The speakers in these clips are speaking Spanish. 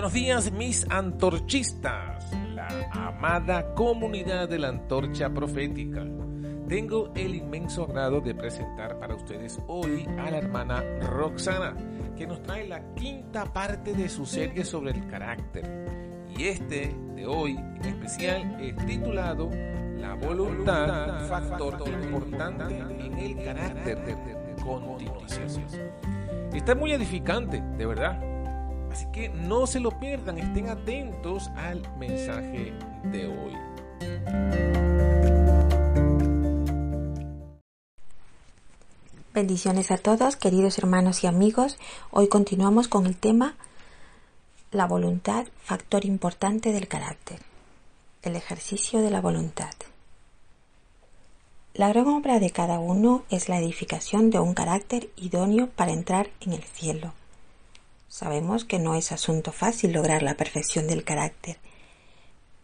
buenos días mis antorchistas, la amada comunidad de la antorcha profética. Tengo el inmenso agrado de presentar para ustedes hoy a la hermana Roxana, que nos trae la quinta parte de su serie sobre el carácter. Y este de hoy en especial es titulado La voluntad, factor importante en el carácter de continuación. Está muy edificante, de verdad Así que no se lo pierdan, estén atentos al mensaje de hoy. Bendiciones a todos, queridos hermanos y amigos. Hoy continuamos con el tema La voluntad, factor importante del carácter. El ejercicio de la voluntad. La gran obra de cada uno es la edificación de un carácter idóneo para entrar en el cielo Sabemos que no es asunto fácil lograr la perfección del carácter,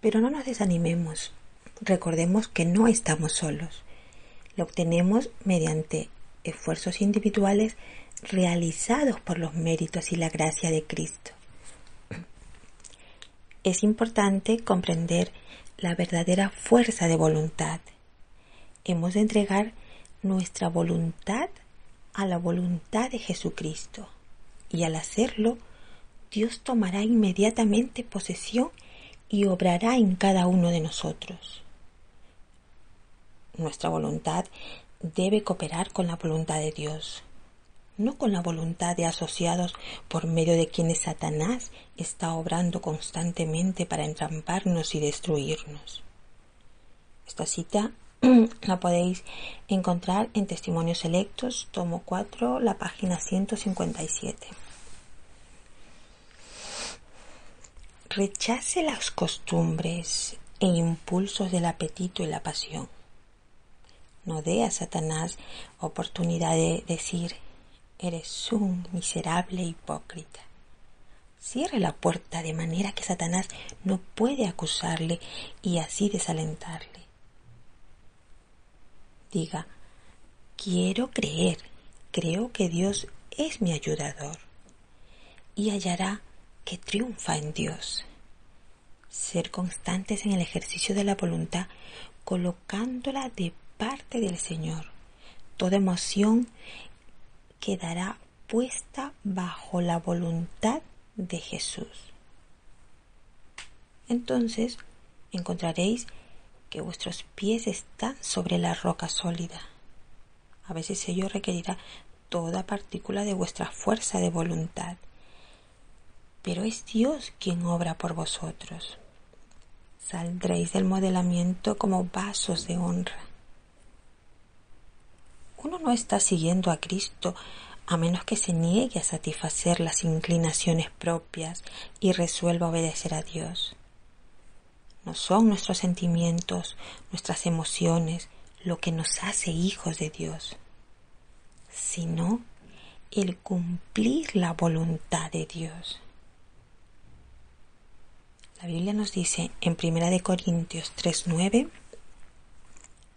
pero no nos desanimemos. Recordemos que no estamos solos. Lo obtenemos mediante esfuerzos individuales realizados por los méritos y la gracia de Cristo. Es importante comprender la verdadera fuerza de voluntad. Hemos de entregar nuestra voluntad a la voluntad de Jesucristo y al hacerlo, Dios tomará inmediatamente posesión y obrará en cada uno de nosotros. Nuestra voluntad debe cooperar con la voluntad de Dios, no con la voluntad de asociados por medio de quienes Satanás está obrando constantemente para entramparnos y destruirnos. Esta cita la podéis encontrar en Testimonios Selectos, tomo 4, la página 157. Rechace las costumbres e impulsos del apetito y la pasión. No dé a Satanás oportunidad de decir, eres un miserable hipócrita. Cierre la puerta de manera que Satanás no puede acusarle y así desalentarle. Diga, quiero creer, creo que Dios es mi ayudador y hallará que triunfa en Dios. Ser constantes en el ejercicio de la voluntad, colocándola de parte del Señor. Toda emoción quedará puesta bajo la voluntad de Jesús. Entonces encontraréis que vuestros pies están sobre la roca sólida. A veces ello requerirá toda partícula de vuestra fuerza de voluntad pero es Dios quien obra por vosotros. Saldréis del modelamiento como vasos de honra. Uno no está siguiendo a Cristo a menos que se niegue a satisfacer las inclinaciones propias y resuelva obedecer a Dios. No son nuestros sentimientos, nuestras emociones, lo que nos hace hijos de Dios, sino el cumplir la voluntad de Dios. La Biblia nos dice en 1 Corintios 3:9,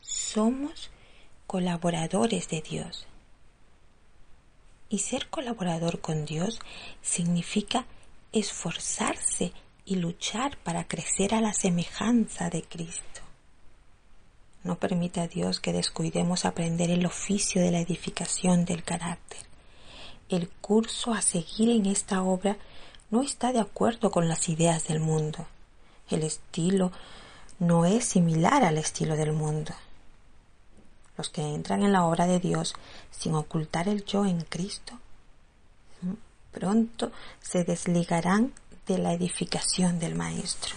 somos colaboradores de Dios. Y ser colaborador con Dios significa esforzarse y luchar para crecer a la semejanza de Cristo. No permita a Dios que descuidemos aprender el oficio de la edificación del carácter. El curso a seguir en esta obra no está de acuerdo con las ideas del mundo. El estilo no es similar al estilo del mundo. Los que entran en la obra de Dios sin ocultar el yo en Cristo, pronto se desligarán de la edificación del Maestro.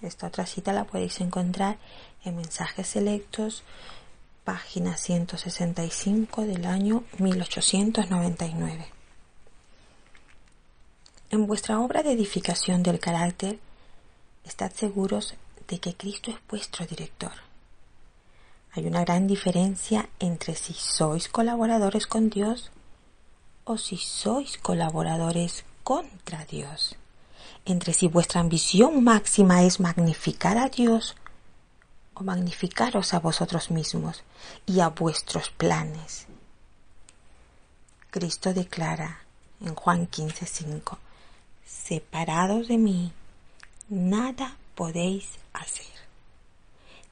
Esta otra cita la podéis encontrar en Mensajes Selectos, página 165 del año 1899. En vuestra obra de edificación del carácter, estad seguros de que Cristo es vuestro director. Hay una gran diferencia entre si sois colaboradores con Dios o si sois colaboradores contra Dios. Entre si vuestra ambición máxima es magnificar a Dios o magnificaros a vosotros mismos y a vuestros planes. Cristo declara en Juan 15:5 separados de mí, nada podéis hacer.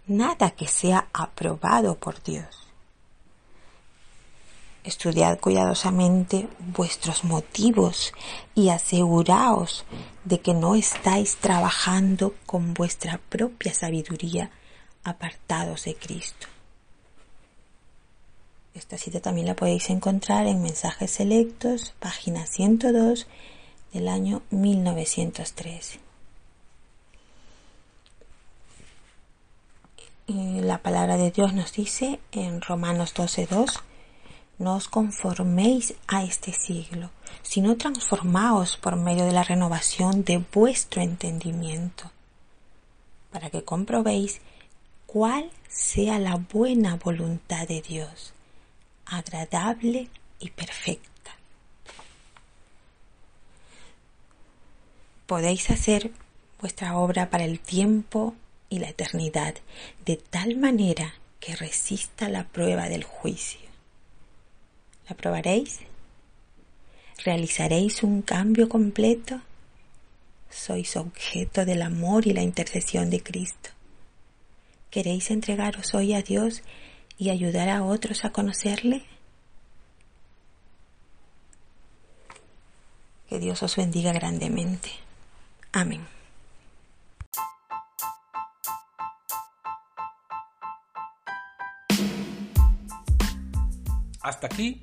Nada que sea aprobado por Dios. Estudiad cuidadosamente vuestros motivos y aseguraos de que no estáis trabajando con vuestra propia sabiduría apartados de Cristo. Esta cita también la podéis encontrar en Mensajes Selectos, página 102 del año 1913. la palabra de Dios nos dice en Romanos 12.2 no os conforméis a este siglo, sino transformaos por medio de la renovación de vuestro entendimiento, para que comprobéis cuál sea la buena voluntad de Dios, agradable y perfecta. Podéis hacer vuestra obra para el tiempo y la eternidad de tal manera que resista la prueba del juicio ¿La probaréis? ¿Realizaréis un cambio completo? Sois objeto del amor y la intercesión de Cristo. ¿Queréis entregaros hoy a Dios y ayudar a otros a conocerle? Que Dios os bendiga grandemente. Amén. Hasta aquí